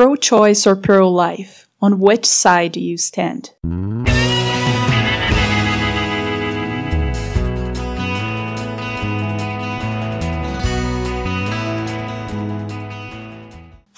Pro choice or pro life? On which side do you stand?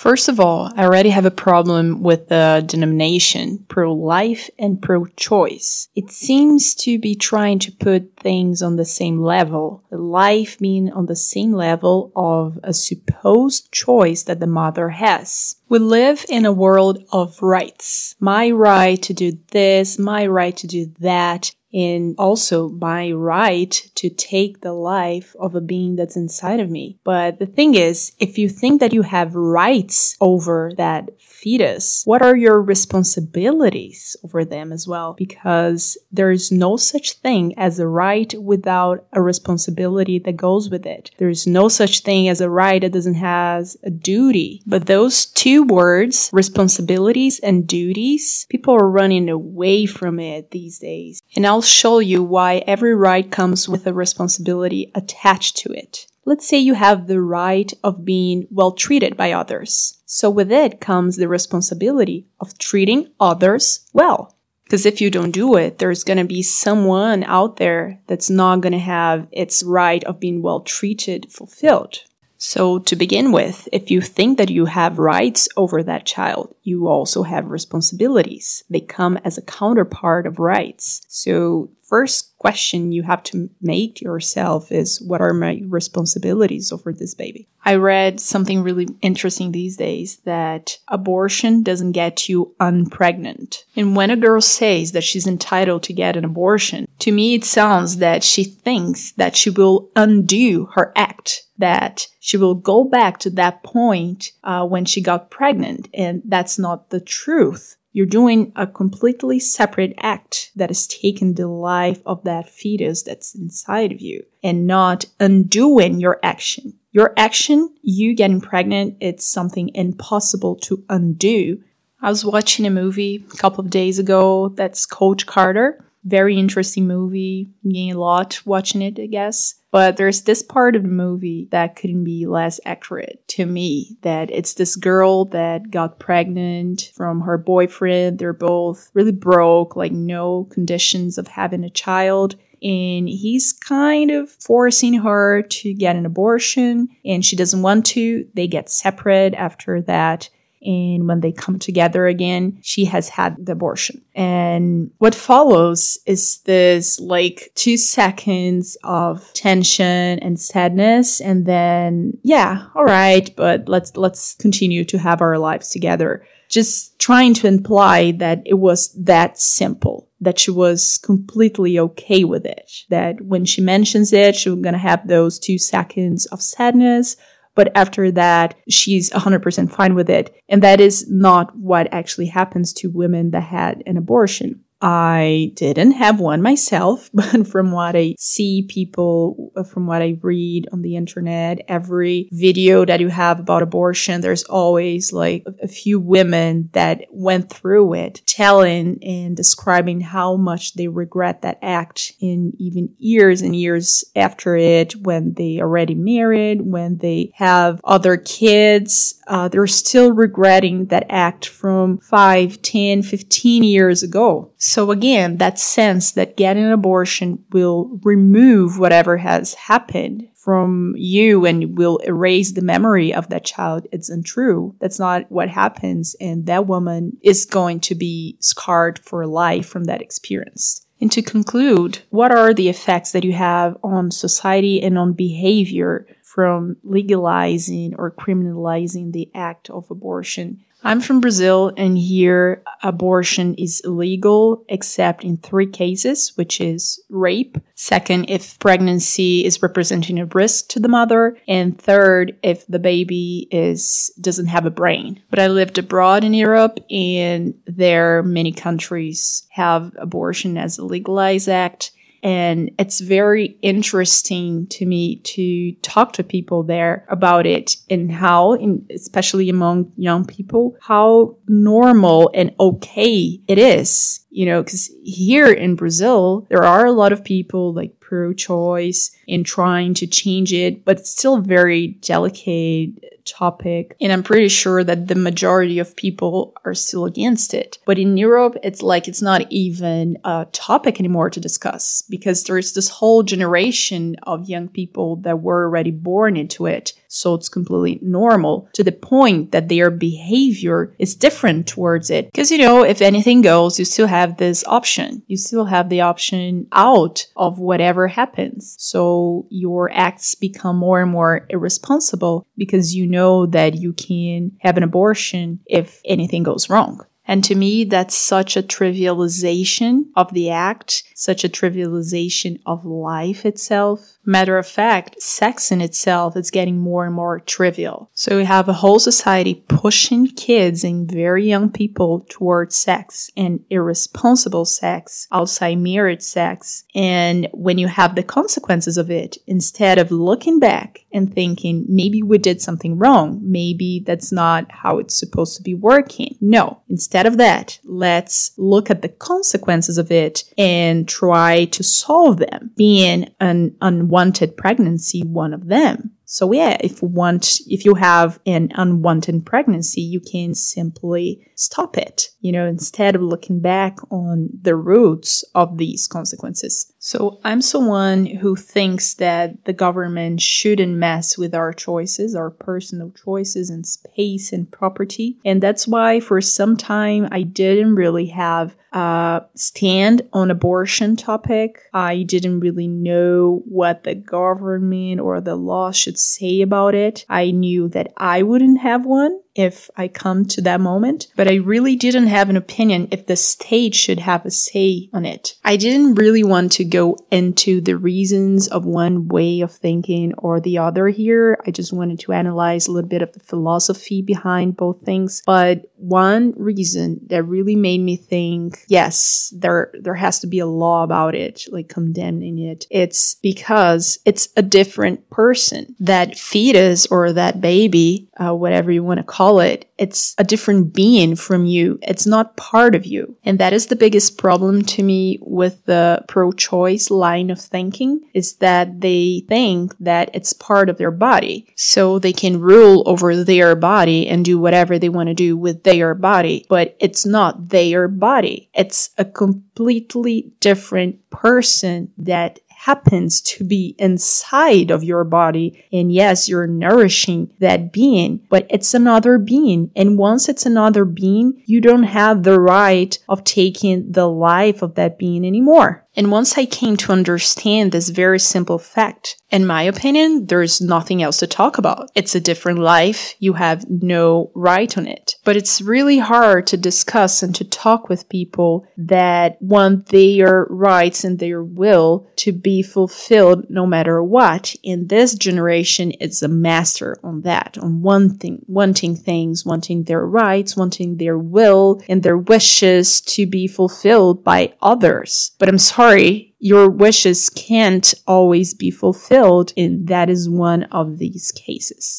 First of all, I already have a problem with the denomination pro life and pro choice. It seems to be trying to put things on the same level, life being on the same level of a supposed choice that the mother has. We live in a world of rights. My right to do this, my right to do that, and also my right to take the life of a being that's inside of me. But the thing is, if you think that you have rights over that fetus, what are your responsibilities over them as well? Because there is no such thing as a right without a responsibility that goes with it. There is no such thing as a right that doesn't have a duty. But those two words, responsibilities and duties, people are running away from it these days. And I'll show you why every right comes with a responsibility attached to it. Let's say you have the right of being well treated by others. So with it comes the responsibility of treating others well. Because if you don't do it, there's going to be someone out there that's not going to have its right of being well treated fulfilled. So to begin with, if you think that you have rights over that child, you also have responsibilities. They come as a counterpart of rights. So first question you have to make yourself is what are my responsibilities over this baby? I read something really interesting these days that abortion doesn't get you unpregnant. And when a girl says that she's entitled to get an abortion, to me it sounds that she thinks that she will undo her act that she will go back to that point uh, when she got pregnant, and that's not the truth. You're doing a completely separate act that is taking the life of that fetus that's inside of you and not undoing your action. Your action, you getting pregnant, it's something impossible to undo. I was watching a movie a couple of days ago that's Coach Carter. Very interesting movie. Gained a lot watching it, I guess. But there's this part of the movie that couldn't be less accurate to me that it's this girl that got pregnant from her boyfriend. They're both really broke, like no conditions of having a child and he's kind of forcing her to get an abortion and she doesn't want to. They get separate after that and when they come together again, she has had the abortion. And what follows is this like two seconds of tension and sadness. And then, yeah, all right, but let's, let's continue to have our lives together. Just trying to imply that it was that simple that she was completely okay with it. That when she mentions it, she was going to have those two seconds of sadness, but after that, she's 100% fine with it. And that is not what actually happens to women that had an abortion. I didn't have one myself, but from what I see people, uh, from what I read on the internet, every video that you have about abortion, there's always like a few women that went through it telling and describing how much they regret that act in even years and years after it, when they already married, when they have other kids, uh, they're still regretting that act from 5, 10, 15 years ago. So again, that sense that getting an abortion will remove whatever has happened from you and will erase the memory of that child, it's untrue. That's not what happens. And that woman is going to be scarred for life from that experience. And to conclude, what are the effects that you have on society and on behavior from legalizing or criminalizing the act of abortion? I'm from Brazil, and here abortion is illegal except in three cases, which is rape. Second, if pregnancy is representing a risk to the mother. And third, if the baby is doesn't have a brain. But I lived abroad in Europe, and there many countries have abortion as a legalized act. And it's very interesting to me to talk to people there about it and how, especially among young people, how normal and okay it is. You know, because here in Brazil, there are a lot of people like pro choice and trying to change it, but it's still very delicate topic. And I'm pretty sure that the majority of people are still against it. But in Europe, it's like it's not even a topic anymore to discuss because there's this whole generation of young people that were already born into it. So it's completely normal to the point that their behavior is different towards it. Because, you know, if anything goes, you still have this option. You still have the option out of whatever happens. So your acts become more and more irresponsible because you know that you can have an abortion if anything goes wrong. And to me, that's such a trivialization of the act, such a trivialization of life itself. Matter of fact, sex in itself is getting more and more trivial. So we have a whole society pushing kids and very young people towards sex and irresponsible sex, outside marriage sex. And when you have the consequences of it, instead of looking back and thinking, maybe we did something wrong, maybe that's not how it's supposed to be working. No, instead of that, let's look at the consequences of it and try to solve them. Being an un unwanted pregnancy one of them. So yeah, if want if you have an unwanted pregnancy, you can simply stop it, you know, instead of looking back on the roots of these consequences. So I'm someone who thinks that the government shouldn't mess with our choices, our personal choices in space and property. And that's why for some time I didn't really have a stand on abortion topic. I didn't really know what the government or the law should say about it. I knew that I wouldn't have one if I come to that moment, but I really didn't have an opinion if the state should have a say on it. I didn't really want to go into the reasons of one way of thinking or the other here. I just wanted to analyze a little bit of the philosophy behind both things. But one reason that really made me think, yes, there, there has to be a law about it, like condemning it. It's because it's a different person. That fetus or that baby, uh, whatever you want to call call it, it's a different being from you. It's not part of you. And that is the biggest problem to me with the pro-choice line of thinking is that they think that it's part of their body. So they can rule over their body and do whatever they want to do with their body. But it's not their body. It's a completely different person that happens to be inside of your body. And yes, you're nourishing that being, but it's another being. And once it's another being, you don't have the right of taking the life of that being anymore. And once I came to understand this very simple fact, in my opinion, there's nothing else to talk about. It's a different life. You have no right on it. But it's really hard to discuss and to talk with people that want their rights and their will to be fulfilled no matter what. In this generation, it's a master on that, on wanting, wanting things, wanting their rights, wanting their will and their wishes to be fulfilled by others. But I'm sorry sorry, your wishes can't always be fulfilled, and that is one of these cases.